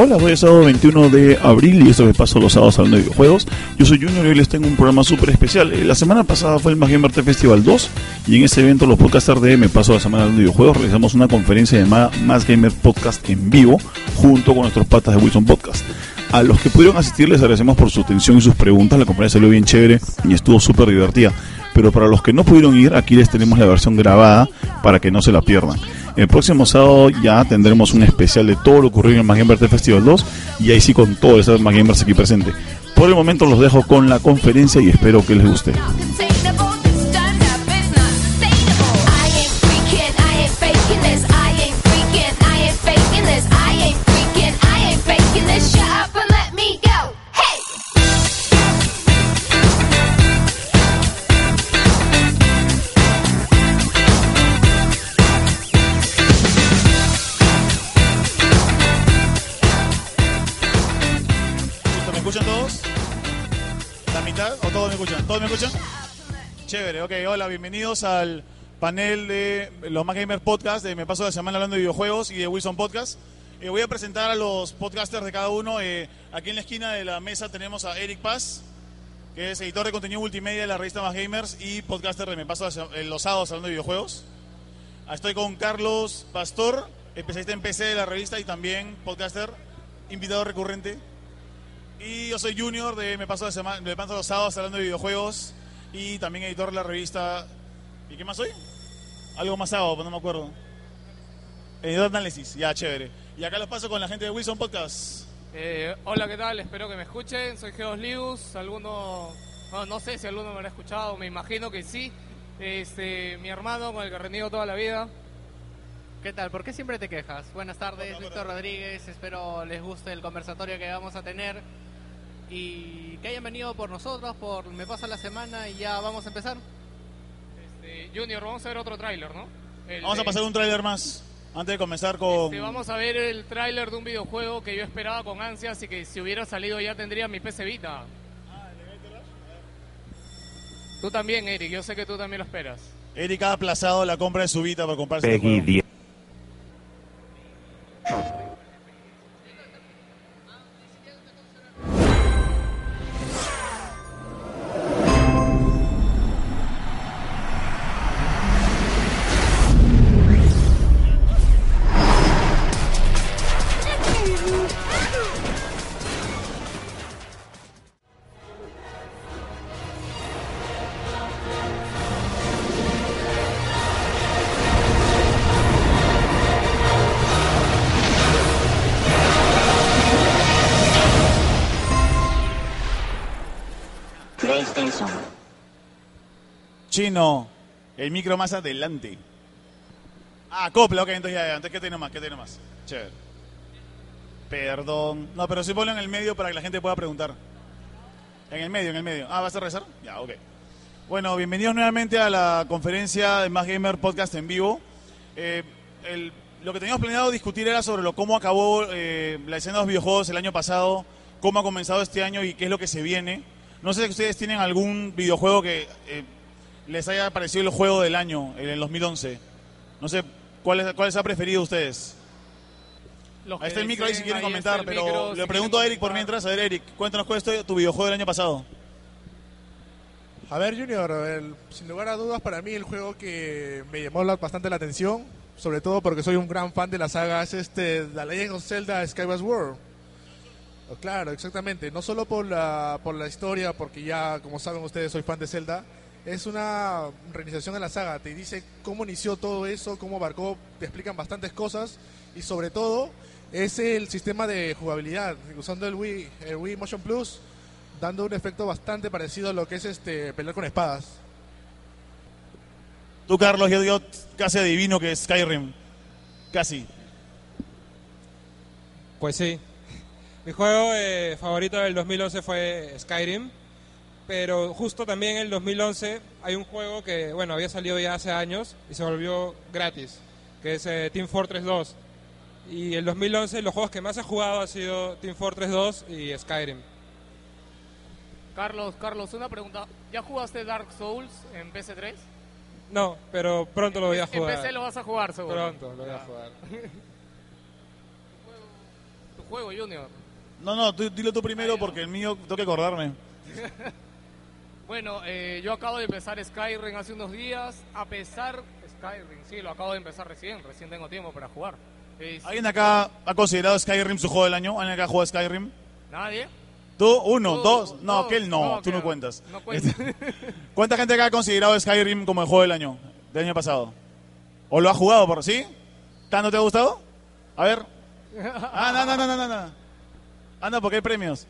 Hola, hoy es sábado 21 de abril y esto que paso los sábados hablando de videojuegos. Yo soy Junior y hoy les tengo un programa súper especial. Eh, La semana pasada fue el Más Gamer Festival 2 y en ese evento los podcasters de Me Paso la Semana hablando de videojuegos realizamos una conferencia llamada Más Gamer Podcast en vivo junto con nuestros patas de Wilson Podcast. A los que pudieron asistir les agradecemos por su atención y sus preguntas. La conferencia salió bien chévere y estuvo súper divertida. Pero para los que no pudieron ir, aquí les tenemos la versión grabada para que no se la pierdan. El próximo sábado ya tendremos un especial de todo lo ocurrido en el Gamer Festival 2 y ahí sí con los Más Gamers aquí presentes. Por el momento los dejo con la conferencia y espero que les guste. ¿La mitad o todos me escuchan? ¿Todos me escuchan? Chévere, ok, hola, bienvenidos al panel de los Más Gamer Podcast, de Me Paso la Semana hablando de videojuegos y de Wilson Podcast. Eh, voy a presentar a los podcasters de cada uno. Eh, aquí en la esquina de la mesa tenemos a Eric Paz, que es editor de contenido multimedia de la revista Más Gamers y podcaster de Me Paso eh, los sábados hablando de videojuegos. Ah, Estoy con Carlos Pastor, especialista en PC de la revista y también podcaster, invitado recurrente. Y yo soy Junior de Me Paso, la semana, Me Paso los sábados hablando de videojuegos y también editor de la revista. ¿Y qué más soy? Algo más sábado, pero no me acuerdo. Editor de análisis, ya, chévere. Y acá los paso con la gente de Wilson Podcast. Eh, hola, ¿qué tal? Espero que me escuchen. Soy Geos Lius. Alguno, no, no sé si alguno me habrá escuchado, me imagino que sí. Este, mi hermano con el que reniego toda la vida. ¿Qué tal? ¿Por qué siempre te quejas? Buenas tardes, Víctor. Rodríguez. Espero les guste el conversatorio que vamos a tener y que hayan venido por nosotros, por Me pasa la semana y ya vamos a empezar. Este, Junior, vamos a ver otro tráiler, ¿no? El Vamos a pasar un tráiler más antes de comenzar con... este, vamos a ver el tráiler de un videojuego que yo esperaba con ansias y que si hubiera salido ya tendría mi PC Vita. Tú también, Eric. Yo sé que tú también lo esperas. Eric ha aplazado la compra de su Vita para comprarse este. Peggy Chino, el micro más adelante. Ah, copla, ok, entonces ya, ya, entonces ¿qué tiene más? ¿Qué tiene más? Chévere. Perdón. No, pero sí ponlo en el medio para que la gente pueda preguntar. En el medio, en el medio. Ah, ¿vas a rezar? Ya, ok. Bueno, bienvenidos nuevamente a la conferencia de Más Gamer Podcast en vivo. Eh, lo que teníamos planeado discutir era sobre lo, cómo acabó eh, la escena de los videojuegos el año pasado, cómo ha comenzado este año y qué es lo que se viene. No sé si ustedes tienen algún videojuego que eh, les haya parecido el juego del año en el 2011. No sé, ¿cuál, es, cuál ha preferido ustedes? Los Ahí está el micro ahí si quieren comentar, pero micro, le si pregunto a Eric por mientras. A ver, Eric, cuéntanos cuál es tu videojuego del año pasado. A ver, Junior, el- sin lugar a dudas, para mí el juego que me llamó la- bastante la atención, sobre todo porque soy un gran fan de la saga, es este The Legend of Zelda Skyward Sword. Claro, exactamente. No solo por la, por la historia, porque ya, como saben ustedes, soy fan de Zelda. Es una reiniciación de la saga. Te dice cómo inició todo eso, cómo abarcó, te explican bastantes cosas. Y sobre todo, es el sistema de jugabilidad. Usando el Wii, el Wii Motion Plus, dando un efecto bastante parecido a lo que es este pelear con espadas. Tú, Carlos, yo, yo casi adivino que es Skyrim. Casi. Pues sí. Mi juego eh, favorito del 2011 fue Skyrim, pero justo también en el 2011 hay un juego que, bueno, había salido ya hace años y se volvió gratis, que es eh, Team Fortress 2. Y el 2011 los juegos que más he jugado ha sido Team Fortress 2 y Skyrim. Carlos, Carlos, una pregunta. ¿Ya jugaste Dark Souls en PC3? No, pero pronto lo voy a En jugar. PC lo vas a jugar, seguro. Pronto lo voy a jugar. ¿Tu juego, Junior. No, no, tú- dilo tú primero porque el mío tengo que acordarme. Bueno, eh, yo acabo de empezar Skyrim hace unos días, a pesar... Skyrim, sí, lo acabo de empezar recién, recién tengo tiempo para jugar. Es- ¿Alguien acá ha considerado Skyrim su juego del año? ¿Alguien acá ha jugado Skyrim? ¿Nadie? ¿Tú? ¿Uno? Tú, ¿Dos? No, dos. aquel no, tú no que- cuentas. No cuenta. ¿Cuánta gente acá ha considerado Skyrim como el juego del año? Del año pasado. ¿O lo ha jugado por sí? ¿Tanto te ha gustado? A ver. Ah, no, no, no, no, no, no. Anda, porque hay premios.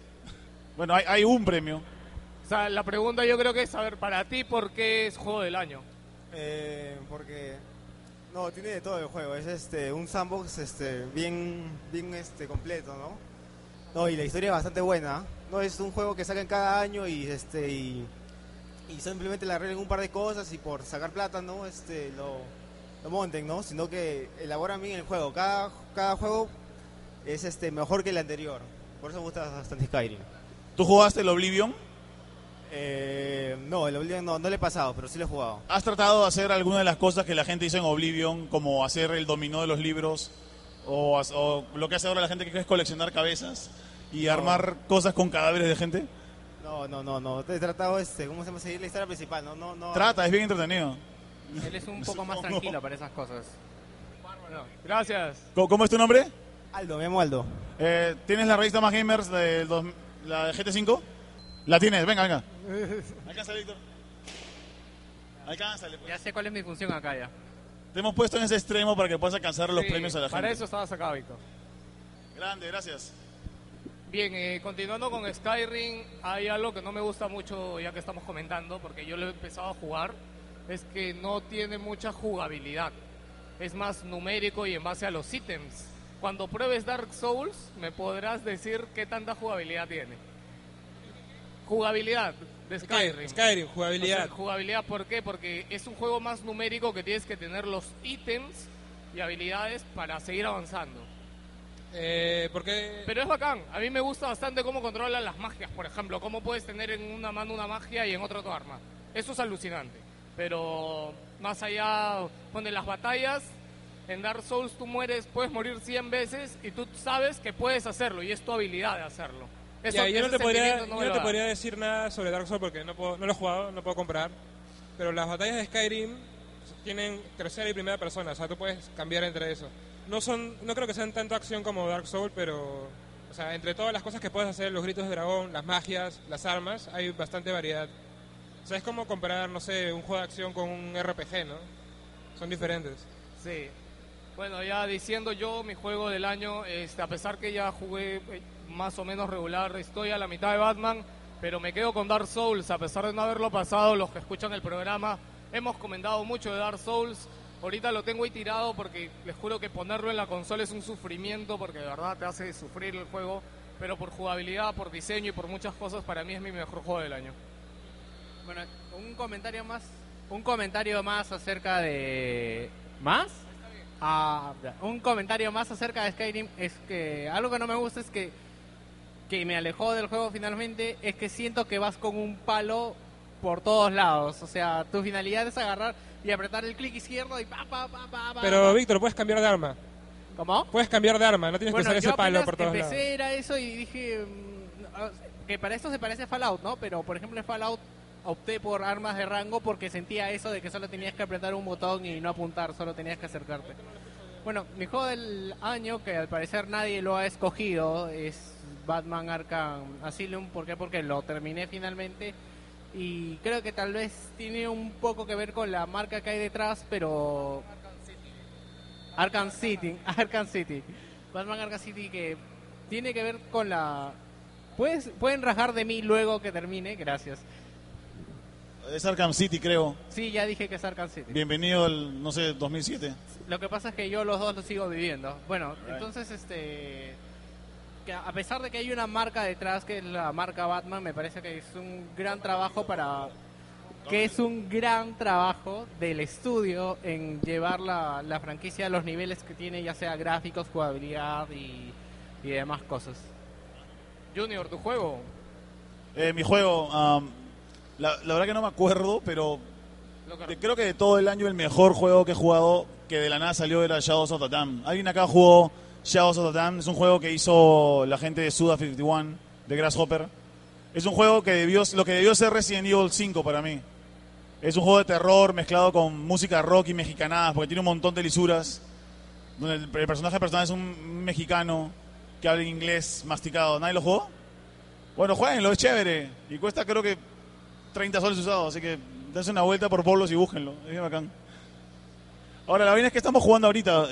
Bueno, hay, hay un premio. O sea, la pregunta yo creo que es saber para ti por qué es juego del año. Eh, porque no tiene de todo el juego. Es este un sandbox este bien bien este completo no no y la historia es bastante buena. No es un juego que sacan cada año y este y, y simplemente le arreglan un par de cosas y por sacar plata no este lo, lo monten no sino que elaboran bien el juego. Cada cada juego es este mejor que el anterior. Por eso me gusta bastante Skyrim. ¿Tú jugaste el Oblivion? Eh, no el Oblivion no no le he pasado pero sí lo he jugado ¿Has tratado de hacer alguna de las cosas que la gente dice en Oblivion, como hacer el dominó de los libros? O, o lo que hace ahora la gente que es coleccionar cabezas y armar cosas con cadáveres de gente? No, no, no, no. He tratado, este, ¿cómo se llama? Seguir la historia principal. No, no, no. Trata, es bien entretenido. Él es un poco más tranquilo para esas cosas. Gracias. ¿Cómo, cómo es tu nombre? Aldo, me llamo Aldo. Eh, ¿Tienes la revista Más Gamers de la de GT5? La tienes, venga, venga. Alcanza, Víctor. Alcánzale, pues. Ya sé cuál es mi función acá ya. Te hemos puesto en ese extremo para que puedas alcanzar los Sí, premios a la Para gente. eso estabas acá, Víctor. Grande, gracias. Bien, eh, continuando con Skyrim, hay algo que no me gusta mucho ya que estamos comentando, porque yo lo he empezado a jugar, es que no tiene mucha jugabilidad. Es más numérico y en base a los ítems. Cuando pruebes Dark Souls, me podrás decir qué tanta jugabilidad tiene. Jugabilidad de Skyrim. Skyrim, O jugabilidad. sea, jugabilidad, ¿por qué? Porque es un juego más numérico que tienes que tener los ítems y habilidades para seguir avanzando. Eh, porque Pero es bacán. A mí me gusta bastante cómo controlan las magias, por ejemplo. Cómo puedes tener en una mano una magia y en otra tu arma. Eso es alucinante. Pero más allá, pone las batallas. En Dark Souls tú mueres, puedes morir 100 veces y tú sabes que puedes hacerlo y es tu habilidad de hacerlo. Eso, Ya, yo no te podría, no yo no te podría decir nada sobre Dark Souls porque no, puedo, no lo he jugado, no puedo comprar. Pero las batallas de Skyrim tienen tercera y primera persona, o sea, tú puedes cambiar entre eso. No son, no creo que sean tanto acción como Dark Souls, pero, o sea, entre todas las cosas que puedes hacer, los gritos de dragón, las magias, las armas, hay bastante variedad. O sea, es como comparar, no sé, un juego de acción con un RPG, ¿no? Son diferentes. Sí. Bueno, ya diciendo yo mi juego del año, este, a pesar que ya jugué eh, más o menos regular, estoy a la mitad de Batman, pero me quedo con Dark Souls, a pesar de no haberlo pasado, los que escuchan el programa, hemos comentado mucho de Dark Souls, ahorita lo tengo ahí tirado porque les juro que ponerlo en la consola es un sufrimiento, porque de verdad te hace sufrir el juego, pero por jugabilidad, por diseño y por muchas cosas, para mí es mi mejor juego del año. Bueno, un comentario más, un comentario más acerca de más. Ah, un comentario más acerca de Skyrim es que algo que no me gusta es que que me alejó del juego finalmente es que siento que vas con un palo por todos lados, o sea, tu finalidad es agarrar y apretar el clic izquierdo y pa pa pa pa. pa, Pero, pa. Víctor, puedes cambiar de arma. ¿cómo? Puedes cambiar de arma, no tienes Bueno, que usar ese palo por todos empecé lados. era eso y dije mm, que para esto se parece a Fallout, ¿no? Pero por ejemplo en Fallout opté por armas de rango porque sentía eso de que solo tenías que apretar un botón y no apuntar, solo tenías que acercarte. Bueno, mi juego del año que al parecer nadie lo ha escogido es Batman Arkham Asylum, ¿por qué? Porque lo terminé finalmente y creo que tal vez tiene un poco que ver con la marca que hay detrás, pero Arkham City, Arkham City. Batman Arkham City que tiene que ver con la... Puedes, pueden rajar de mí luego que termine, gracias. Es Arkham City, creo. Sí, ya dije que es Arkham City. Bienvenido al, no sé, 2007. Lo que pasa es que yo los dos los sigo viviendo. Bueno, entonces este... Que a pesar de que hay una marca detrás, que es la marca Batman, me parece que es un gran trabajo para... Que es un gran trabajo del estudio en llevar la, la franquicia a los niveles que tiene, ya sea gráficos, jugabilidad y, y demás cosas. Junior, tu juego. Eh, mi juego, am, la, la verdad que no me acuerdo, pero de- creo que de todo el año el mejor juego que he jugado que de la nada salió era Shadows of the Dam. ¿Alguien acá jugó Shadows of the Damned. Es un juego que hizo la gente de Suda 51, de Grasshopper. Es un juego que debió, lo que debió ser Resident Evil 5 para mí. Es un juego de terror mezclado con música rock y mexicanadas, porque tiene un montón de lisuras. Donde el, el personaje personal es un mexicano que habla inglés masticado. ¿Nadie lo jugó? Bueno, jueguenlo, es chévere. Y cuesta creo que 30 soles usados, así que dense una vuelta por bolos y búsquenlo. Es bacán. Ahora, la vaina es que estamos jugando ahorita.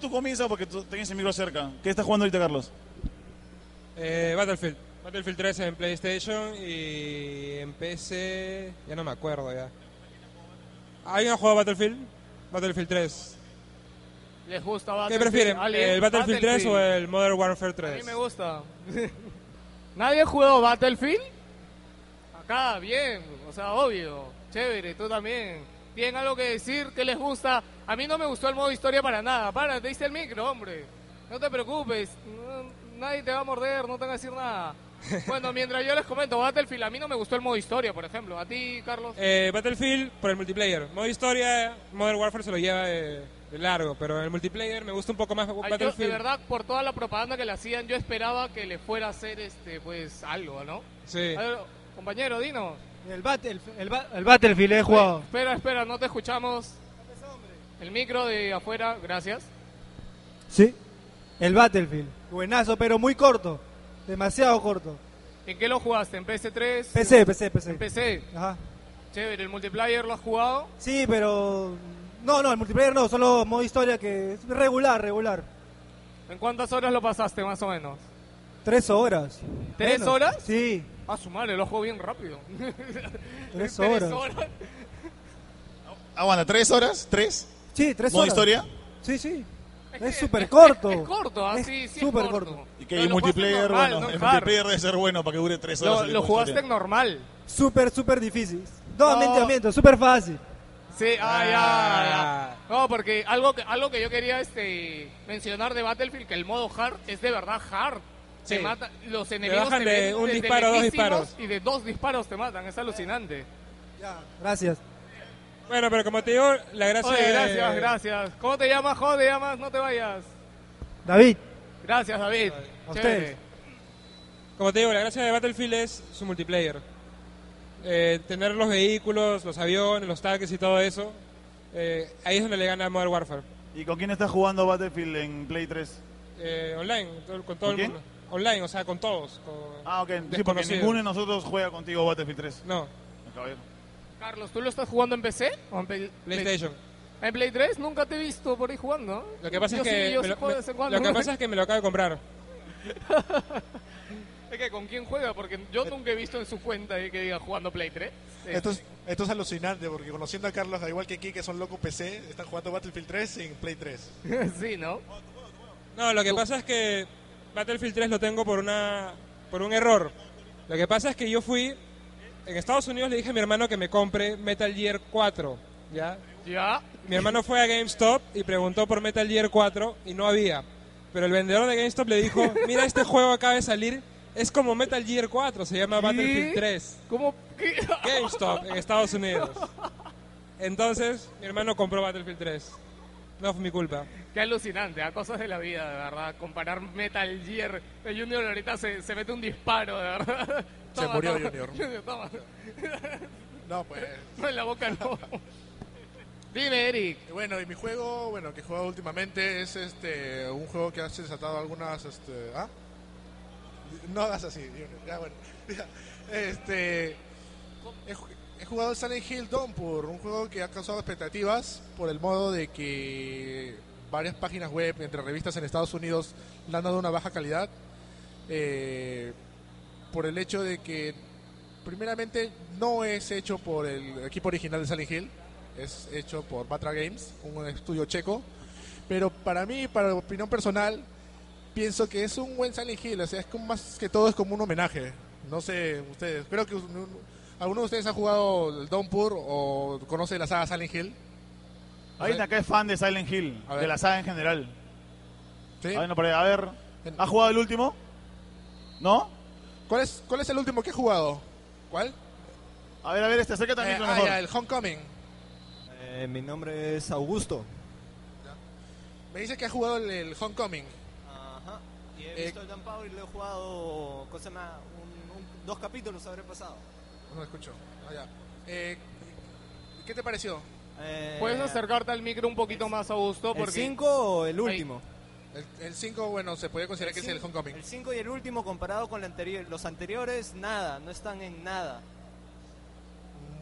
Tú comienza porque tú tienes el micro cerca. ¿Qué estás jugando ahorita, Carlos? Eh, Battlefield. Battlefield 3 en PlayStation y en PC. Ya no me acuerdo ya. ¿Alguien ha jugado Battlefield? Battlefield 3. ¿Les gusta ¿Qué Battlefield? prefieren? ¿Alguien? ¿El Battlefield 3 o Battlefield. el Modern Warfare A mí 3? me gusta. ¿Nadie ha jugado Battlefield? Acá, bien. O sea, obvio. Chévere, tú también. ¿Tienen algo que decir? ¿Qué les gusta? A mí no me gustó el modo historia para nada. Para, te diste el micro, hombre. No te preocupes. No- nadie te va a morder, no te van a decir nada. Bueno, mientras yo les comento, Battlefield, a mí no me gustó el modo historia, por ejemplo. ¿A ti, Carlos? Eh, Battlefield por el multiplayer. Modo historia, Modern Warfare se lo lleva de, de largo, pero en el multiplayer me gusta un poco más Ay, yo, de Battlefield. verdad, por toda la propaganda que le hacían, yo esperaba que le fuera a hacer, este, pues, algo, ¿no? Sí. A ver, compañero, dinos. El, Battle, el, el Battlefield he jugado. Espera, espera, no te escuchamos. El micro de afuera, gracias. Sí. El Battlefield. Buenazo, pero muy corto. Demasiado corto. ¿En qué lo jugaste? ¿En PS3? PC, PC, PC. En PC. Ajá. Chévere, ¿el multiplayer lo has jugado? Sí, pero... No, no, el multiplayer no, solo modo historia que es regular, regular. ¿En cuántas horas lo pasaste, más o menos? Tres horas. ¿Tres Menos. horas? Sí. Ah, su madre, lo juego bien rápido. Tres horas. Aguanta, ¿tres horas? ¿Tres? Sí, tres ¿Modo horas. historia? Sí, sí. Es súper corto. Es, corto, ah, Es sí, sí. súper corto. corto. Y que el multiplayer, normal, bueno, no el multiplayer debe ser bueno para que dure tres horas. Lo, lo jugaste historia. en normal. Súper, súper difícil. No, No. miento, miento, súper fácil. Sí, ah, ya, Ah. ya. No, porque algo que, algo que yo quería este, mencionar de Battlefield, que el modo hard es de verdad hard. Te Sí. mata, los enemigos bajan te de ven un disparo a dos disparos. Y de dos disparos te matan, es alucinante. Ya, gracias. Bueno, pero como te digo, la gracia Oye, de- gracias, gracias. ¿Cómo te llamas? ¿Cómo te llamas? No te vayas. David, Gracias, David. A ustedes. Como te digo, la gracia de Battlefield es su multiplayer. Eh, tener los vehículos, los aviones, los tanques y todo eso. eh, ahí es donde le gana a Modern Warfare. ¿Y con quién estás jugando Battlefield en Play 3? Eh, online, con todo ¿Con el quién? mundo. Online, o sea, con todos. con Ah, ok. Sí, porque ninguno de nosotros juega contigo Battlefield 3. No, Caballero. Carlos, ¿tú lo estás jugando en PC? ¿O en Play- PlayStation. ¿En Play 3? Nunca te he visto por ahí jugando. Lo que pasa Yo es que sí, yo me sí lo, de cuando. que pasa es que me lo acabo de comprar. Es que con quién juega, porque yo nunca he visto en su cuenta ahí que diga jugando Play 3. Sí. Esto es, esto es alucinante porque conociendo a Carlos, al igual que aquí, que son locos PC, están jugando Battlefield 3 en Play 3. sí, ¿no? No, lo que pasa es que Battlefield 3 lo tengo por una por un error. Lo que pasa es que yo fui en Estados Unidos le dije a mi hermano que me compre Metal Gear 4, ¿ya? Ya. Mi hermano fue a GameStop y preguntó por Metal Gear 4 y no había. Pero el vendedor de GameStop le dijo, "Mira, este juego acaba de salir, es como Metal Gear 4, se llama ¿Qué? Battlefield 3." ¿Cómo? ¿Qué? GameStop en Estados Unidos. Entonces, mi hermano compró Battlefield 3. No fue mi culpa. Qué alucinante, a cosas de la vida, de verdad. Comparar Metal Gear. El Junior ahorita se, se mete un disparo, de verdad. Se murió Junior. toma. No, pues. No, en la boca no. Dime, Eric. Bueno, y mi juego, bueno, que he jugado últimamente es este un juego que ha desatado algunas, este, ¿ah? No hagas así, Junior, ya bueno. Ya, Este, he, he jugado Silent Hill Downpour, un juego que ha causado expectativas por el modo de que varias páginas web, entre revistas en Estados Unidos, le han dado una baja calidad. Eh, por el hecho de que, primeramente, no es hecho por el equipo original de Silent Hill, es hecho por Batra Games, un estudio checo. Pero para mí, para opinión personal, pienso que es un buen Silent Hill, o sea, es como más que todo es como un homenaje. No sé, ustedes, creo que un- un- alguno de ustedes ha jugado el Downpour o conoce la saga Silent Hill. Hay una que es fan de Silent Hill, de la saga en general. ¿Sí? A ver, no, a ver, ¿ha jugado el último? ¿No? ¿Cuál es, ¿Cuál es el último que he jugado? ¿Cuál? A ver, a ver, este, acércate Eh, al micro ah, mejor. ya, el Homecoming. Eh, mi nombre es Augusto. Me dice que ha jugado el, el Homecoming. Y he Eh, visto el Dan Power y lo he jugado, cosa? Un- un- dos capítulos habré pasado. No escucho. Ah, ya. Eh, ¿Qué te pareció? Eh, Puedes acercarte al micro un poquito más a gusto ¿El porque 5 o el último? El 5, bueno, se puede considerar que es el Homecoming. El 5 y el último comparado con el anterior, los anteriores, nada, no están en nada.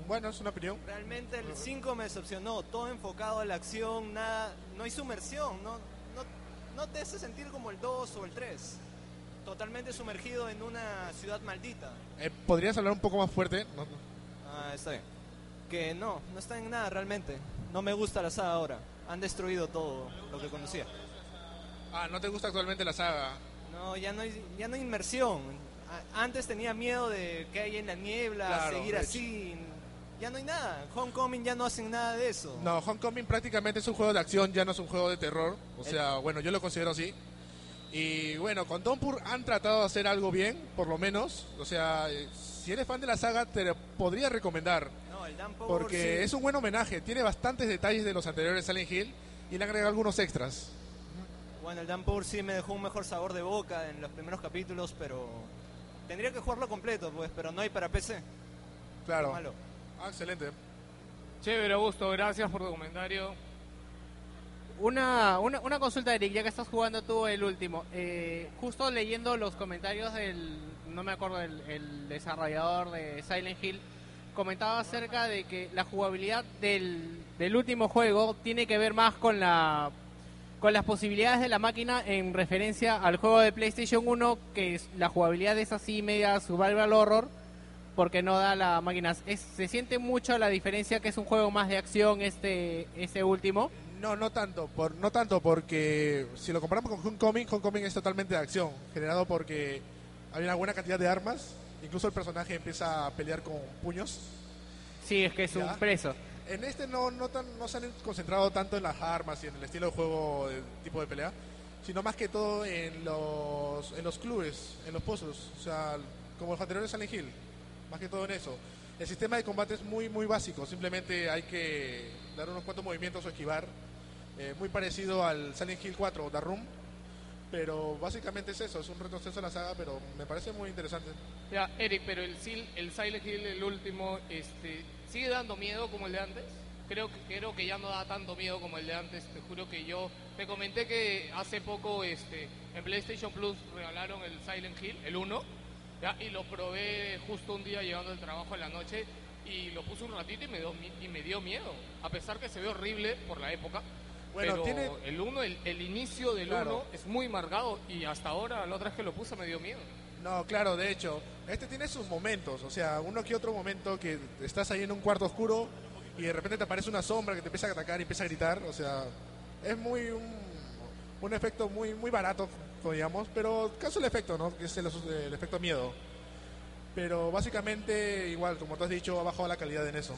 Bueno, es una opinión. Realmente el 5 me decepcionó, todo enfocado a la acción, nada, no hay sumersión, no, no, no te hace sentir como el 2 o el 3. Totalmente sumergido en una ciudad maldita. Eh, ¿Podrías hablar un poco más fuerte? No. Ah, está bien. Que no, no está en nada realmente. No me gusta la saga ahora. Han destruido todo lo que conocía. Ah, ¿no te gusta actualmente la saga? No, ya no hay, ya no hay inmersión. Antes tenía miedo de que en la niebla, Claro, seguir así. Ya no hay nada. Homecoming ya no hacen nada de eso. No, Homecoming prácticamente es un juego de acción, ya no es un juego de terror. O sea, bueno, yo lo considero así. Y bueno, con Donpur han tratado de hacer algo bien, por lo menos. O sea, eh, si eres fan de la saga, te lo podría recomendar. No, el Dan Power Porque sí. es un buen homenaje. Tiene bastantes detalles de los anteriores Silent Hill y le han agregado algunos extras. Bueno, el Dan Power sí me dejó un mejor sabor de boca en los primeros capítulos, pero tendría que jugarlo completo, pues, pero no hay para PC. Claro. Malo. Ah, excelente. Chévere, Augusto, gracias por tu comentario. Una, una, una consulta, Eric, ya que estás jugando tú el último. Eh, justo leyendo los comentarios del, no me acuerdo, el, desarrollador de Silent Hill, comentaba acerca de que la jugabilidad del, del último juego tiene que ver más con la con las posibilidades de la máquina en referencia al juego de PlayStation 1, que la jugabilidad es así media survival horror, porque no da la máquina. Es, se siente mucho la diferencia que es un juego más de acción este, este último. No, no tanto, por, no tanto porque si lo comparamos con Homecoming, Homecoming es totalmente de acción, generado porque hay una buena cantidad de armas, incluso el personaje empieza a pelear con puños. Sí, es que es Ya. un preso. En este no, no, tan, no se han concentrado tanto en las armas y en el estilo de juego, de tipo de pelea, sino más que todo en los, en los clubes, en los pozos, o sea, como los anteriores Silent Hill, más que todo en eso. El sistema de combate es muy, muy básico, simplemente hay que dar unos cuantos movimientos o esquivar, eh, muy parecido al Silent Hill 4 o The Room, pero básicamente es eso, es un retroceso a la saga, pero me parece muy interesante. Ya, Eric, pero el, el Silent Hill, el último, este, ¿sigue dando miedo como el de antes? Creo que, creo que ya no da tanto miedo como el de antes. Te juro que yo te comenté que hace poco este, en PlayStation Plus regalaron el Silent Hill, el 1, ¿ya? y lo probé justo un día llegando del trabajo en la noche y lo puse un ratito y me dio, y me dio miedo. A pesar que se ve horrible por la época. Bueno, pero tiene- el 1, el, el inicio del 1 Claro. es muy marcado y hasta ahora, la otra vez que lo puse me dio miedo. No, claro, de hecho, este tiene sus momentos, o sea, uno que otro momento que estás ahí en un cuarto oscuro y de repente te aparece una sombra que te empieza a atacar y empieza a gritar, o sea, es muy un, un efecto muy muy barato, digamos, pero caso el efecto, ¿no? Que es el, el efecto miedo. Pero básicamente, igual, como tú has dicho, ha bajado la calidad en eso.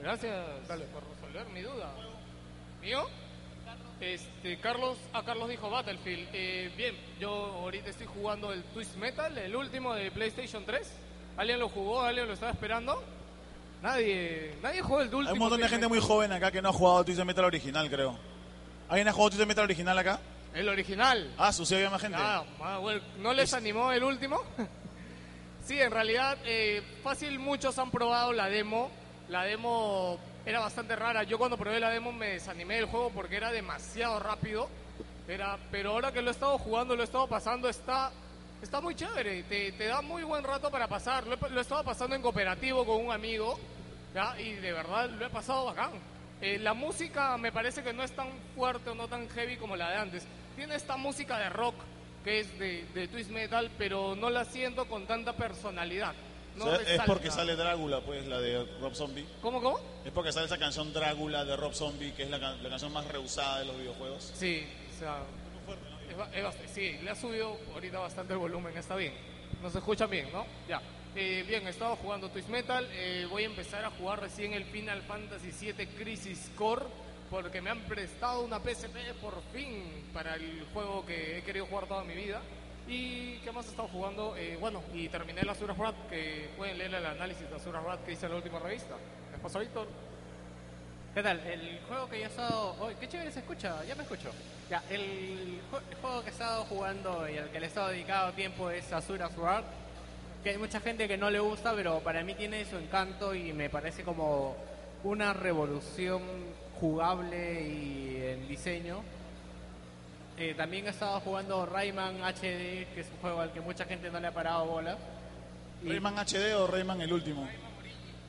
Gracias por resolver mi duda. ¿Mío? Este, Carlos, ah, Carlos dijo Battlefield. Eh, bien, yo ahorita estoy jugando el Twist Metal, el último de PlayStation 3. ¿Alguien lo jugó? ¿Alguien lo estaba esperando? Nadie, nadie jugó el último. Hay un montón de Twist gente muy joven acá que no ha jugado Twisted Metal original, creo. ¿Alguien ha jugado Twisted Metal original acá? El original. Ah, sucede más gente. Ah, ah, bueno, ¿No les animó el último? sí, en realidad, eh, fácil muchos han probado la demo. La demo era bastante rara. Yo cuando probé la demo me desanimé del juego porque era demasiado rápido. Era, pero ahora que lo he estado jugando, lo he estado pasando, está, está muy chévere. Te, te da muy buen rato para pasar. Lo he, lo he estado pasando en cooperativo con un amigo. ¿ya? Y de verdad lo he pasado bacán. Eh, la música me parece que no es tan fuerte o no tan heavy como la de antes. Tiene esta música de rock que es de, de twist metal, pero no la siento con tanta personalidad. No O sea, es porque sale Drácula, pues, la de Rob Zombie. ¿Cómo, cómo? Es porque sale esa canción Drácula de Rob Zombie, que es la, can- la canción más rehusada de los videojuegos. Sí, o sea, es, ba- es bast- sí, le ha subido ahorita bastante el volumen, está bien. Nos escuchan bien, ¿no? Ya. Eh, bien, he estado jugando Twist Metal, eh, voy a empezar a jugar recién el Final Fantasy VII Crisis Core, porque me han prestado una PSP por fin para el juego que he querido jugar toda mi vida. ¿Y qué más he estado jugando? Eh, bueno, y terminé la Azura Rat, que pueden leer el análisis de Azura Rat que hice en la última revista. ¿Les pasó, Víctor? ¿Qué tal? El juego que ya he estado... Qué chévere se escucha, ya me escucho. Ya, el, jue- el juego que he estado jugando y al que le he estado dedicado tiempo es Azura Sword. Que hay mucha gente que no le gusta, pero para mí tiene su encanto y me parece como una revolución jugable y en diseño. Eh, también he estado jugando Rayman HD, que es un juego al que mucha gente no le ha parado bola. Y- ¿Rayman HD o Rayman el último?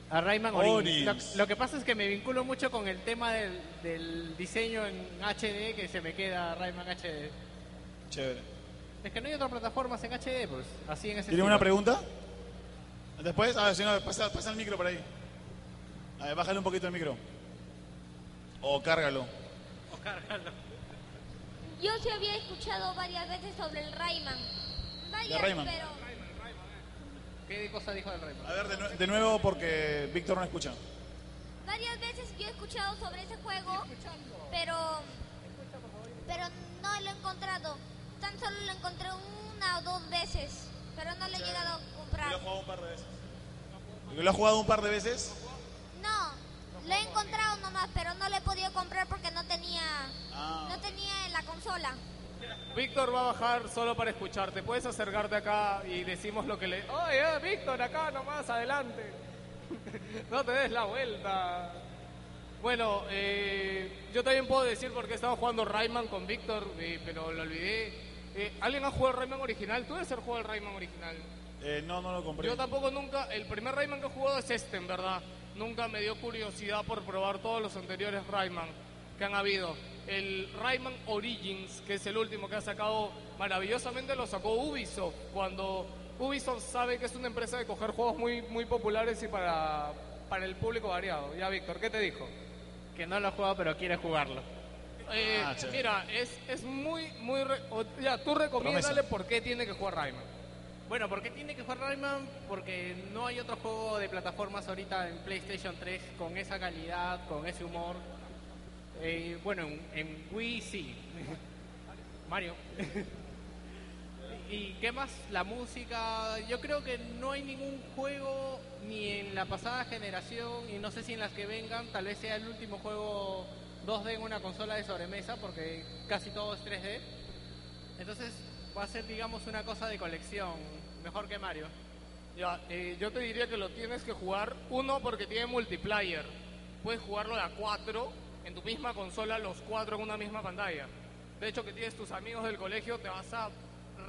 a Rayman Origins. Lo, lo que pasa es que me vinculo mucho con el tema del, del diseño en HD que se me queda Rayman HD. Chévere. Es que no hay otras plataformas en HD, pues, así en ese ¿Tiene una pregunta? Después, a ver, señor, pasa, pasa el micro por ahí. A ver, bájale un poquito el micro. O cárgalo. Yo sí había escuchado varias veces sobre el Rayman. Varias, Rayman. pero ¿Qué cosa dijo del Rayman? A ver, de, nue- de nuevo porque Víctor no escucha. varias veces yo he escuchado sobre ese juego, pero pero no lo he encontrado. Tan solo lo encontré una o dos veces, pero no lo he llegado a comprar. Lo he jugado un par de veces. ¿Lo has jugado un par de veces? Lo he encontrado nomás, pero no lo he podido comprar porque no tenía Ah. no tenía en la consola. Víctor va a bajar solo para escucharte. Puedes acercarte acá y decimos lo que le. ¡Oye, eh, Víctor, acá nomás, adelante! no te des la vuelta. Bueno, eh, yo también puedo decir porque estaba jugando Rayman con Víctor, eh, pero lo olvidé. Eh, ¿Alguien ha jugado Rayman original? ¿Tú debes ser jugado el Rayman original? Eh, no, no lo compré. Yo tampoco nunca, el primer Rayman que he jugado es este, en verdad. Nunca me dio curiosidad por probar todos los anteriores Rayman que han habido. El Rayman Origins, que es el último que ha sacado, maravillosamente lo sacó Ubisoft. Cuando Ubisoft sabe que es una empresa de coger juegos muy, muy populares y para, para el público variado. Ya, Víctor, ¿qué te dijo? Que no lo jugado, pero quiere jugarlo. Eh, Ah, mira, es, es muy, muy... re- ya, tú recomiéndale por qué tiene que jugar Rayman. Bueno, ¿por qué tiene que jugar Rayman? Porque no hay otro juego de plataformas ahorita en PlayStation 3 con esa calidad, con ese humor. Eh, bueno, en, en Wii sí. Mario. ¿Y qué más? La música. Yo creo que no hay ningún juego ni en la pasada generación y no sé si en las que vengan, tal vez sea el último juego 2D en una consola de sobremesa porque casi todo es 3D. Entonces va a ser, digamos, una cosa de colección, mejor que Mario. Ya, eh, yo te diría que lo tienes que jugar, uno, porque tiene multiplayer. Puedes jugarlo de a cuatro, en tu misma consola, los cuatro en una misma pantalla. De hecho, que tienes tus amigos del colegio, te vas a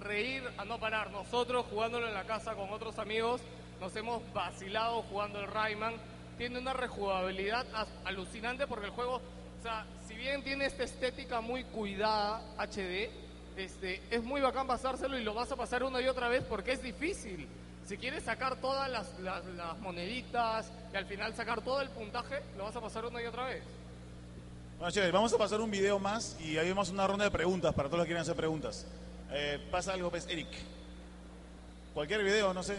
reír a no parar. Nosotros, jugándolo en la casa con otros amigos, nos hemos vacilado jugando el Rayman. Tiene una rejugabilidad alucinante porque el juego, o sea, si bien tiene esta estética muy cuidada, HD, este, es muy bacán pasárselo y lo vas a pasar una y otra vez porque es difícil. Si quieres sacar todas las, las- las moneditas y al final sacar todo el puntaje, lo vas a pasar una y otra vez. Bueno, chévere, vamos a pasar un video más y ahí vamos a una ronda de preguntas para todos los que quieran hacer preguntas. Eh, pasa algo, pues, Eric. Cualquier video, no sé.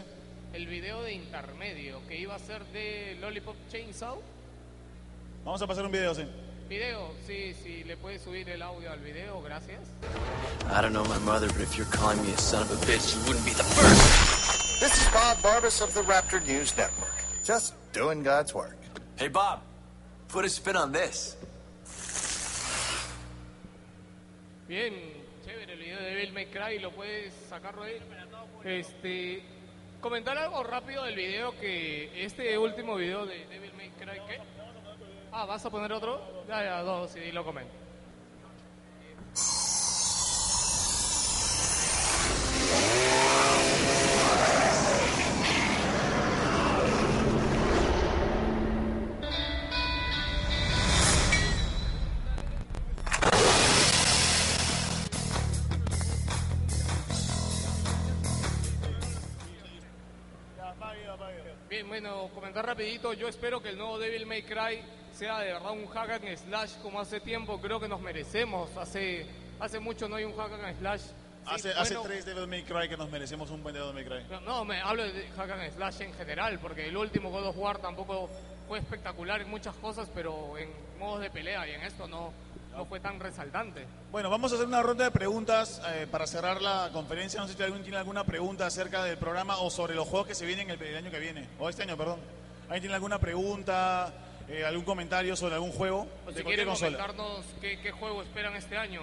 El video de intermedio que iba a ser de Lollipop Chainsaw. Vamos a pasar un video, sí. Video, sí, sí, le puedes subir el audio al video, gracias. I don't know my mother, but if you're calling me a son of a bitch, you wouldn't be the first. This is Bob Barbas of the Raptor News Network. Just doing God's work. Hey, Bob, put a spin on this. Bien, chévere el video de Devil May Cry, lo puedes sacarlo ahí. Este, comentar algo rápido del video que este último video de Devil May Cry, ¿qué? Ah, ¿vas a poner otro? Ya, ya, dos, sí, lo comento. Comentar rapidito, yo espero que el nuevo Devil May Cry sea de verdad un hack and slash como hace tiempo, creo que nos merecemos. Hace, hace mucho no hay un hack and slash. Sí, Hace, hace bueno, tres Devil May Cry que nos merecemos un buen Devil May Cry. No, No, me hablo de hack and slash en general, porque el último God of War tampoco fue espectacular en muchas cosas, pero en modos de pelea y en esto no, no fue tan resaltante. Bueno, vamos a hacer una ronda de preguntas eh, para cerrar la conferencia. No sé si alguien tiene alguna pregunta acerca del programa o sobre los juegos que se vienen el, el año que viene. O este año, perdón. ¿Alguien tiene alguna pregunta, eh, algún comentario sobre algún juego? O de si quieren consola. comentarnos qué, qué juego esperan este año.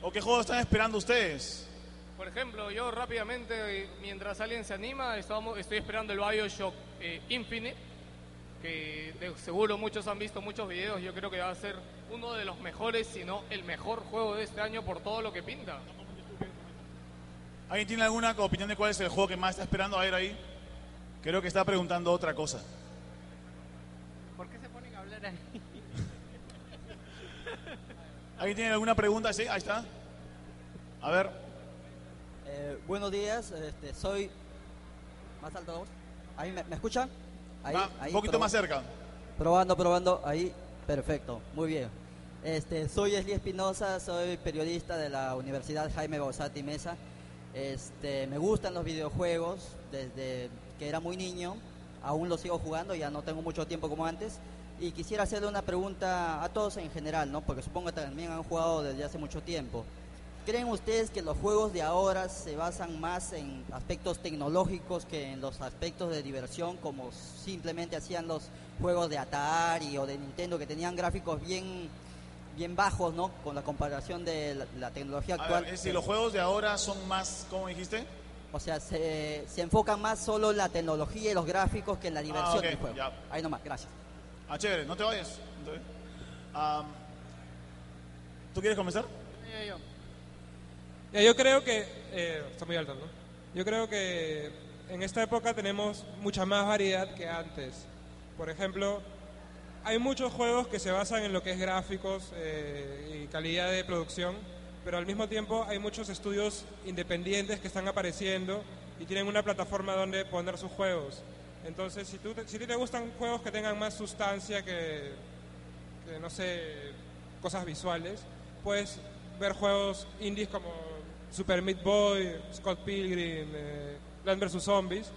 ¿O qué juegos están esperando ustedes? Por ejemplo, yo rápidamente, mientras alguien se anima, estamos, estoy esperando el Bioshock eh, Infinite, que de seguro muchos han visto muchos videos, yo creo que va a ser uno de los mejores, si no el mejor juego de este año por todo lo que pinta. ¿Alguien tiene alguna opinión de cuál es el juego que más está esperando? A ver ahí. Creo que está preguntando otra cosa. ¿Por qué se ponen a hablar ahí? ¿Alguien tiene alguna pregunta? Sí, ahí está. A ver. Eh, buenos días, este, soy más alto. la voz? ¿Ahí me, me escuchan? Ahí, Ah, ahí, un poquito proba- más cerca. Probando, probando, ahí, perfecto, muy bien. Este, soy Esli Espinosa, soy periodista de la Universidad Jaime Bausati Mesa. Este, me gustan los videojuegos desde que era muy niño, aún los sigo jugando, ya no tengo mucho tiempo como antes. Y quisiera hacerle una pregunta a todos en general, ¿no? Porque supongo que también han jugado desde hace mucho tiempo. ¿Creen ustedes que los juegos de ahora se basan más en aspectos tecnológicos que en los aspectos de diversión, como simplemente hacían los juegos de Atari o de Nintendo, que tenían gráficos bien, bien bajos, ¿no? Con la comparación de la, la tecnología A actual. ver, es decir, los juegos de ahora son más, ¿cómo dijiste? O sea, se, se enfocan más solo en la tecnología y los gráficos que en la diversión ok, del juego. ya. Ahí nomás, gracias. Ah, chévere, no te vayas. Am, ¿Tú quieres comenzar? Ya, yo creo que... eh, está muy alto, ¿no? Yo creo que en esta época tenemos mucha más variedad que antes. Por ejemplo, hay muchos juegos que se basan en lo que es gráficos eh, y calidad de producción, pero al mismo tiempo hay muchos estudios independientes que están apareciendo y tienen una plataforma donde poner sus juegos. Entonces, si, tú si a ti te gustan juegos que tengan más sustancia que, que, no sé, cosas visuales, puedes ver juegos indies como Super Meat Boy, Scott Pilgrim, eh, Land vs. Zombies,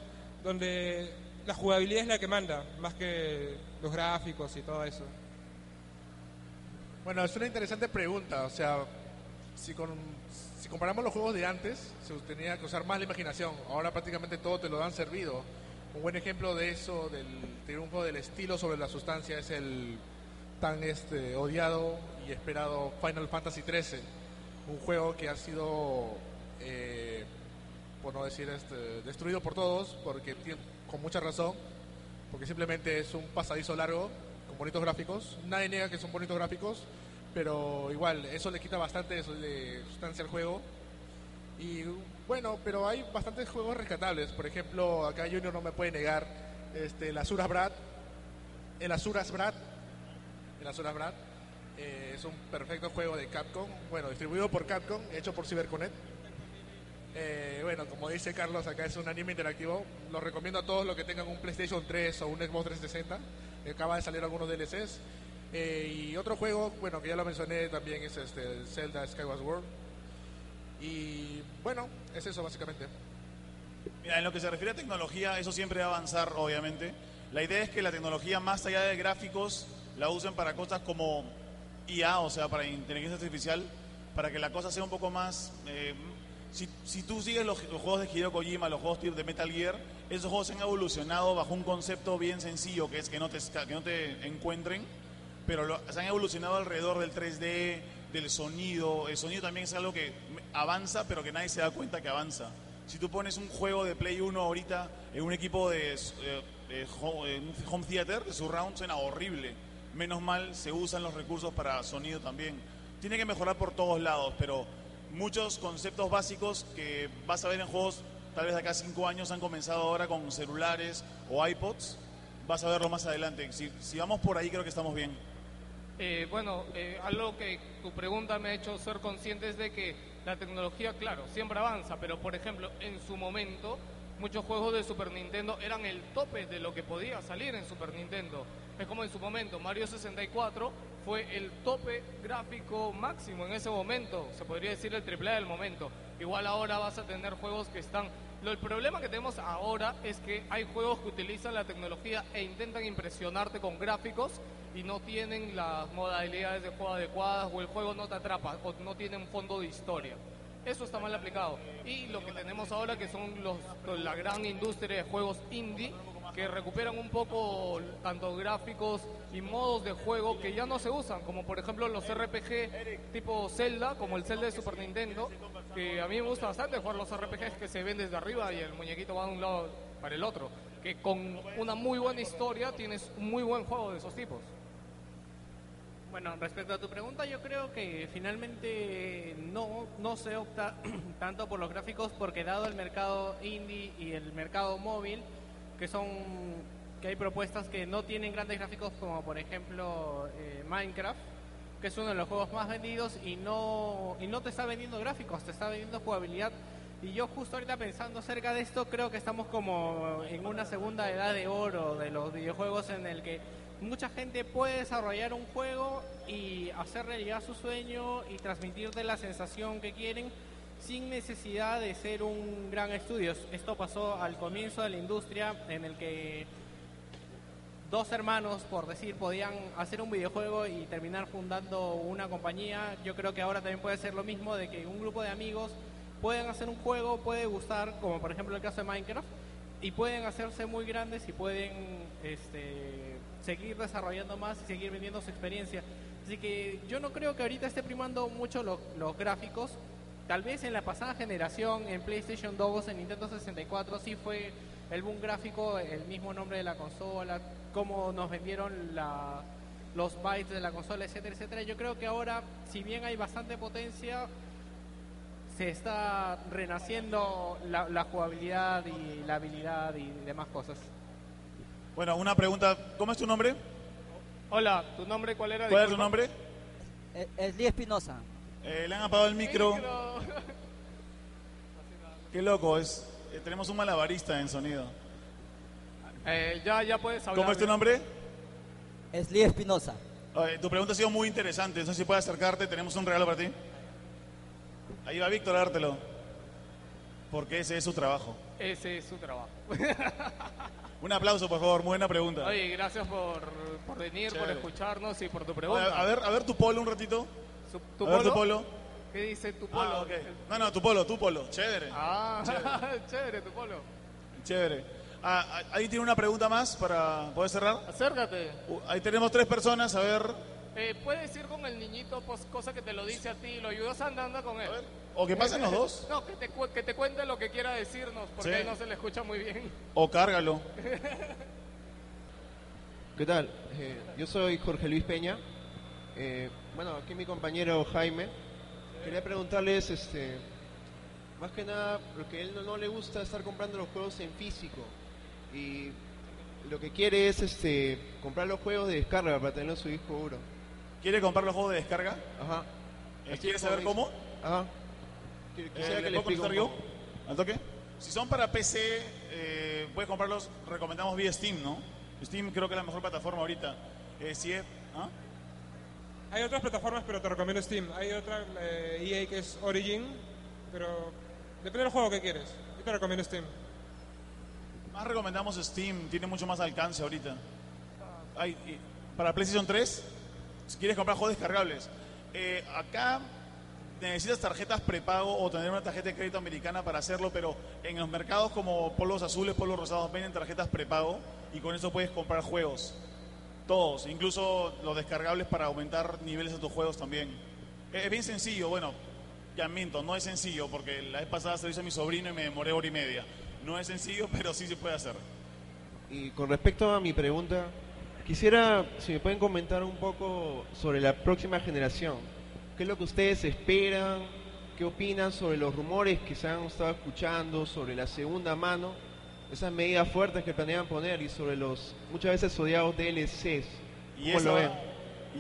donde la jugabilidad es la que manda, más que los gráficos y todo eso. Bueno, es una interesante pregunta. O sea, si, con, si comparamos los juegos de antes, se tenía que usar más la imaginación. Ahora prácticamente todo te lo han servido. Un buen ejemplo de eso, del triunfo del estilo sobre la sustancia, es el tan este, odiado y esperado Final Fantasy XIII. Un juego que ha sido, eh, por no decir, este, destruido por todos, porque con mucha razón, porque simplemente es un pasadizo largo con bonitos gráficos. Nadie niega que son bonitos gráficos, pero igual eso le quita bastante de sustancia al juego. Y bueno, pero hay bastantes juegos rescatables. Por ejemplo, acá Junior no me puede negar este, el Azuras Brad. El Azuras Brad. El Azuras Brad. eh, es un perfecto juego de Capcom. Bueno, distribuido por Capcom, hecho por CyberConnect. Eh, bueno, como dice Carlos, acá es un anime interactivo. Lo recomiendo a todos los que tengan un PlayStation 3 o un Xbox 360. Acaba de salir algunos DLCs. Eh, y otro juego, bueno, que ya lo mencioné también es este Zelda Skyward. Y bueno, es eso básicamente. Mira, en lo que se refiere a tecnología, eso siempre va a avanzar, obviamente. La idea es que la tecnología, más allá de gráficos, la usen para cosas como IA, o sea, para inteligencia artificial, para que la cosa sea un poco más... eh, si, si tú sigues los, los juegos de Hideo Kojima, los juegos de Metal Gear, esos juegos han evolucionado bajo un concepto bien sencillo, que es que no te, que no te encuentren, pero lo- se han evolucionado alrededor del 3D, del sonido. El sonido también es algo que avanza, pero que nadie se da cuenta que avanza. Si tú pones un juego de Play 1 ahorita en un equipo de, eh, de home, theater, de surround, suena horrible. Menos mal se usan los recursos para sonido también. Tiene que mejorar por todos lados, pero muchos conceptos básicos que vas a ver en juegos tal vez de acá cinco años han comenzado ahora con celulares o iPods. Vas a verlo más adelante. Si, si vamos por ahí creo que estamos bien. Eh, bueno, eh, algo que tu pregunta me ha hecho ser consciente es de que la tecnología, claro, siempre avanza, pero por ejemplo, en su momento, muchos juegos de Super Nintendo eran el tope de lo que podía salir en Super Nintendo. Es como en su momento, Mario 64 fue el tope gráfico máximo en ese momento, se podría decir el triple A del momento. Igual ahora vas a tener juegos que están... Lo, el problema que tenemos ahora es que hay juegos que utilizan la tecnología e intentan impresionarte con gráficos y no tienen las modalidades de juego adecuadas o el juego no te atrapa o no tiene un fondo de historia. Eso está mal aplicado. Y lo que tenemos ahora que son los, la gran industria de juegos indie que recuperan un poco tanto gráficos y modos de juego que ya no se usan, como por ejemplo los RPG tipo Zelda, como el Zelda de Super Nintendo, que a mí me gusta bastante jugar los RPGs que se ven desde arriba y el muñequito va de un lado para el otro, que con una muy buena historia tienes un muy buen juego de esos tipos. Bueno, respecto a tu pregunta, yo creo que finalmente no, no se opta tanto por los gráficos porque dado el mercado indie y el mercado móvil, que son que hay propuestas que no tienen grandes gráficos como por ejemplo eh, Minecraft, que es uno de los juegos más vendidos y no, y no te está vendiendo gráficos, te está vendiendo jugabilidad. Y yo justo ahorita pensando acerca de esto, creo que estamos como en una segunda edad de oro de los videojuegos en el que mucha gente puede desarrollar un juego y hacer realidad su sueño y transmitirte la sensación que quieren sin necesidad de ser un gran estudio. Esto pasó al comienzo de la industria en el que dos hermanos, por decir, podían hacer un videojuego y terminar fundando una compañía. Yo creo que ahora también puede ser lo mismo de que un grupo de amigos pueden hacer un juego, puede gustar, como por ejemplo el caso de Minecraft, y pueden hacerse muy grandes y pueden este, seguir desarrollando más y seguir vendiendo su experiencia. Así que yo no creo que ahorita esté primando mucho lo- los gráficos. Tal vez en la pasada generación, en PlayStation 2, en Nintendo 64, sí fue el boom gráfico, el mismo nombre de la consola, cómo nos vendieron la- los bytes de la consola, etcétera, etcétera. Yo creo que ahora, si bien hay bastante potencia, se está renaciendo la, la jugabilidad y la habilidad y demás cosas. Bueno, una pregunta. ¿Cómo es tu nombre? Hola, ¿tu nombre cuál era? ¿Cuál es tu nombre? Eh, Esli Espinosa. Eh, le han apagado el micro. Qué loco, es. Eh, tenemos un malabarista en sonido. Eh, ya, ya puedes hablar. ¿Cómo es tu nombre? Esli Espinosa. Oye, tu pregunta ha sido muy interesante. No sé si puedes acercarte. Tenemos un regalo para ti. Ahí va Víctor a dártelo. Porque ese es su trabajo. Ese es su trabajo. Un aplauso, por favor. Buena pregunta. Oye, gracias por, por venir, por escucharnos y por tu Oye, pregunta. a ver, a ver tu polo un ratito. Su- ¿Tu a ver tu polo. ¿Qué dice tu polo? Ah. No, no, tu polo, tu polo. Chévere. Ah, chévere. tu polo. Chévere. Ah, ah, ahí tiene una pregunta más para poder cerrar. Acércate. Uh, ahí tenemos tres personas. A ver. Eh, ¿Puedes ir con el niñito, pues, cosa que te lo dice a ti, lo ayudas andando con él? O que pasen los dos. No, que te, cu- que te cuente lo que quiera decirnos, porque Sí. no se le escucha muy bien. O cárgalo. ¿Qué tal? Eh, yo soy Jorge Luis Peña. Eh, bueno, aquí mi compañero Jaime. Quería preguntarles, este, más que nada, porque a él no, no le gusta estar comprando los juegos en físico. Y lo que quiere es este, comprar los juegos de descarga para tenerlos en su disco duro. ¿Quiere comprar los juegos de descarga? Ajá. Eh, ¿Quiere saber cómo? Ajá. Qu- Quisiera Eh, que ¿le puedo yo? ¿Al toque? Si son para PC, eh, puedes comprarlos, recomendamos vía Steam, ¿no? Steam creo que es la mejor plataforma ahorita. Eh, si es... ¿ah? Hay otras plataformas, pero te recomiendo Steam. Hay otra eh, EA que es Origin, pero depende del juego que quieres. Yo te recomiendo Steam. Más recomendamos Steam, tiene mucho más alcance ahorita. Para PlayStation 3, si quieres comprar juegos descargables. Eh, acá necesitas tarjetas prepago o tener una tarjeta de crédito americana para hacerlo, pero en los mercados como polos azules, polos rosados, venden tarjetas prepago y con eso puedes comprar juegos. Todos, incluso los descargables para aumentar niveles de tus juegos también. Es, bien sencillo, bueno, ya minto, no es sencillo porque la vez pasada se lo hizo a mi sobrino y me demoré hora y media. No es sencillo, pero sí se puede hacer. Y con respecto a mi pregunta, quisiera si me pueden comentar un poco sobre la próxima generación. ¿Qué es lo que ustedes esperan? ¿Qué opinan sobre los rumores que se han estado escuchando sobre la segunda mano? Esas medidas fuertes que planean poner y sobre los muchas veces odiados DLCs. Y ¿Cómo esa, lo va, ven?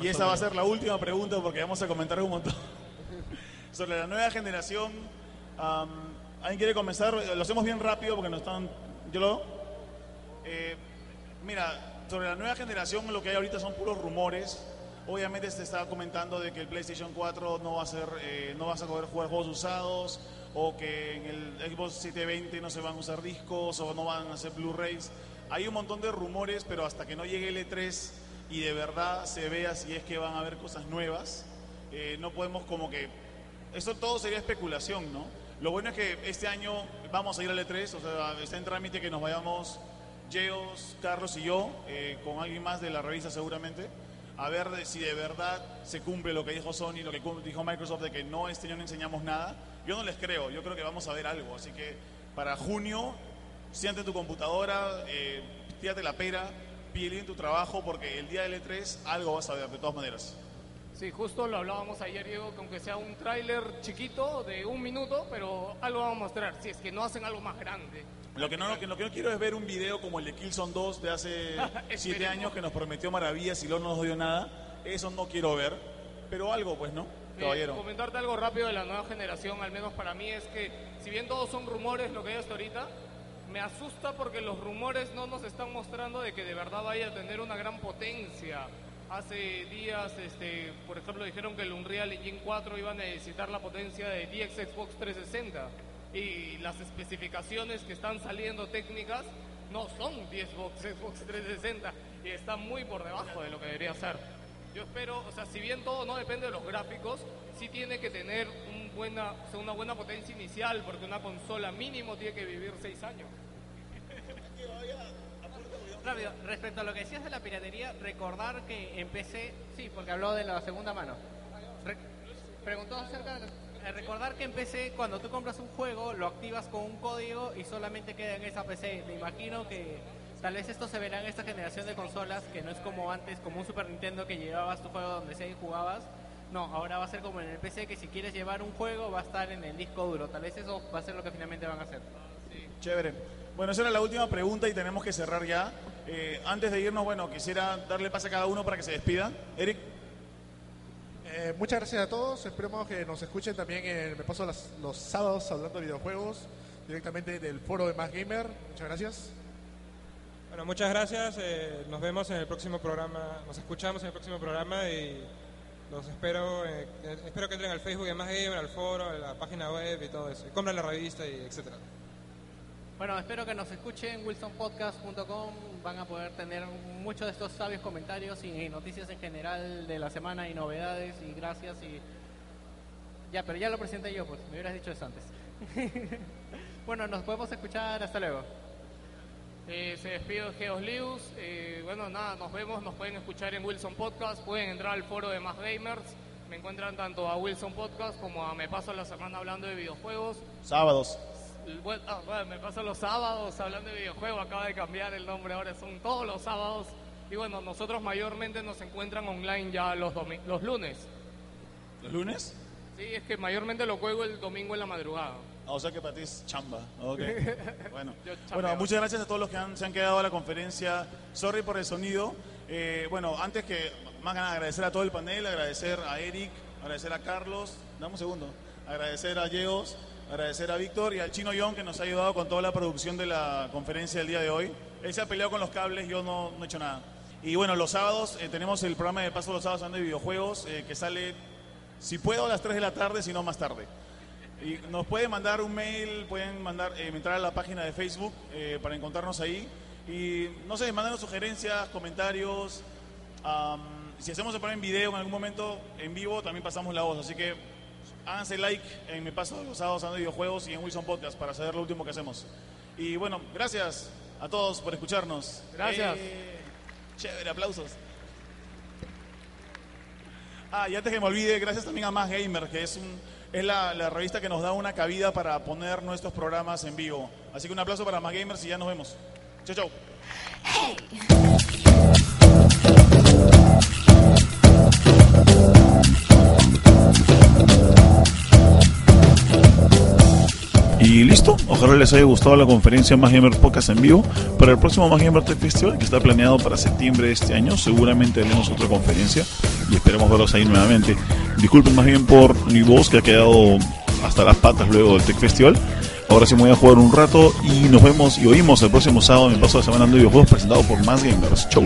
y esa va a ser la última pregunta porque vamos a comentar un montón. Sobre la nueva generación, am, ¿alguien quiere comenzar? Lo hacemos bien rápido porque nos están... ¿Yo lo? Eh, mira, sobre la nueva generación lo que hay ahorita son puros rumores. Obviamente se está comentando de que el PlayStation 4 no va a ser, eh, no vas a poder jugar juegos usados o que en el Xbox 720 no se van a usar discos o no van a hacer Blu-rays. Hay un montón de rumores, pero hasta que no llegue el E3 y de verdad se vea si es que van a haber cosas nuevas, eh, no podemos como que... Eso todo sería especulación, ¿no? Lo bueno es que este año vamos a ir al E3, o sea, está en trámite que nos vayamos Geos, Carlos y yo, eh, con alguien más de la revista seguramente, a ver si de verdad se cumple lo que dijo Sony, lo que dijo Microsoft de que no este año no enseñamos nada. Yo no les creo, yo creo que vamos a ver algo. Así que para junio, siente tu computadora, eh, tírate la pera, pide bien tu trabajo, porque el día del E3 algo vas a ver, de todas maneras. Sí, justo lo hablábamos ayer, Diego, que aunque sea un tráiler chiquito de un minuto, pero algo vamos a mostrar, si es que no hacen algo más grande. Lo que, no, lo, que, lo que no quiero es ver un video como el de Killzone 2 de hace siete años que nos prometió maravillas y luego no nos dio nada. Eso no quiero ver. Pero algo, pues, ¿no? Eh, Caballero. comentarte algo rápido de la nueva generación, al menos para mí, es que si bien todos son rumores lo que hay hasta ahorita, me asusta porque los rumores no nos están mostrando de que de verdad vaya a tener una gran potencia. Hace días, este, por ejemplo, dijeron que el Unreal Engine 4 iba a necesitar la potencia de DX Xbox 360 y las especificaciones que están saliendo técnicas no son 10 Xbox, Xbox 360 y están muy por debajo de lo que debería ser. Yo espero, o sea, si bien todo no depende de los gráficos, sí tiene que tener un buena, o sea, una buena potencia inicial, porque una consola mínimo tiene que vivir 6 años. Rápido, respecto a lo que decías de la piratería, recordar que en PC, sí, porque habló de la segunda mano. Re- preguntó acerca de eh, recordar que en PC cuando tú compras un juego lo activas con un código y solamente queda en esa PC. Me imagino que tal vez esto se verá en esta generación de consolas que no es como antes, como un Super Nintendo que llevabas tu juego donde sea y jugabas. No, ahora va a ser como en el PC que si quieres llevar un juego va a estar en el disco duro. Tal vez eso va a ser lo que finalmente van a hacer. Chévere. Bueno, esa era la última pregunta y tenemos que cerrar ya. Eh, antes de irnos, bueno, quisiera darle pase a cada uno para que se despida. Eric. Eh, muchas gracias a todos. Esperemos que nos escuchen también. Me paso las- los sábados hablando de videojuegos directamente del foro de Más Gamer. Muchas gracias. Bueno, muchas gracias. eh, nos vemos en el próximo programa. Nos escuchamos en el próximo programa y los espero. eh, espero que entren al Facebook de Más Gamer, al foro, a la página web y todo eso. Y compren la revista y etcétera. Bueno, espero que nos escuchen wilsonpodcast.com. Van a poder tener muchos de estos sabios comentarios y noticias en general de la semana y novedades y gracias y ya, pero ya lo presenté yo, pues me hubieras dicho eso antes. bueno, nos podemos escuchar. Hasta luego. Eh, se despide Geos Lius. Eh, bueno, nada, nos vemos. Nos pueden escuchar en Wilson Podcast. Pueden entrar al foro de Más Gamers. Me encuentran tanto a Wilson Podcast como a Me Paso la Semana hablando de videojuegos. Sábados. Ah, bueno, me paso los sábados hablando de videojuegos. Acaba de cambiar el nombre. Ahora son todos los sábados. Y bueno, nosotros mayormente nos encuentran online ya los, los lunes. ¿Los lunes? Sí, es que mayormente lo juego el domingo en la madrugada. Ah, o sea que para ti es chamba. Ok. Bueno, muchas gracias a todos los que han- se han quedado a la conferencia. Sorry por el sonido. Eh, bueno, antes que más nada agradecer a todo el panel, agradecer a Eric, agradecer a Carlos, dame un segundo, agradecer a Yeos, agradecer a Víctor y al Chino Yon que nos ha ayudado con toda la producción de la conferencia del día de hoy. Él se ha peleado con los cables, yo no, no he hecho nada. Y bueno, los sábados eh, tenemos el programa de Paso los Sábados hablando de videojuegos eh, que sale, si puedo, a las 3 de la tarde, si no más tarde. Y nos pueden mandar un mail, pueden mandar, eh, entrar a la página de Facebook eh, para encontrarnos ahí. Y no sé, mándanos sugerencias, comentarios. am, si hacemos el programa en video en algún momento, en vivo, también pasamos la voz. Así que háganse like en Mi Paso de los Sábados hablando de videojuegos y en Wilson Podcast para saber lo último que hacemos. Y bueno, gracias a todos por escucharnos. Gracias. Eh, chévere, aplausos. Ah, y antes que me olvide, gracias también a Más Gamer, que es, un, es la, la revista que nos da una cabida para poner nuestros programas en vivo. Así que un aplauso para Más Gamers y ya nos vemos. Chau, chau. Y listo, ojalá les haya gustado la conferencia Más Gamer Podcast en vivo. Para el próximo Más Gamer Tech Festival, que está planeado para septiembre de este año, seguramente haremos otra conferencia y esperemos verlos ahí nuevamente. Disculpen más bien por mi voz que ha quedado hasta las patas luego del Tech Festival. Ahora sí me voy a jugar un rato y nos vemos y oímos el próximo sábado en el paso de semana de videojuegos presentado por Más Gamers. Chau.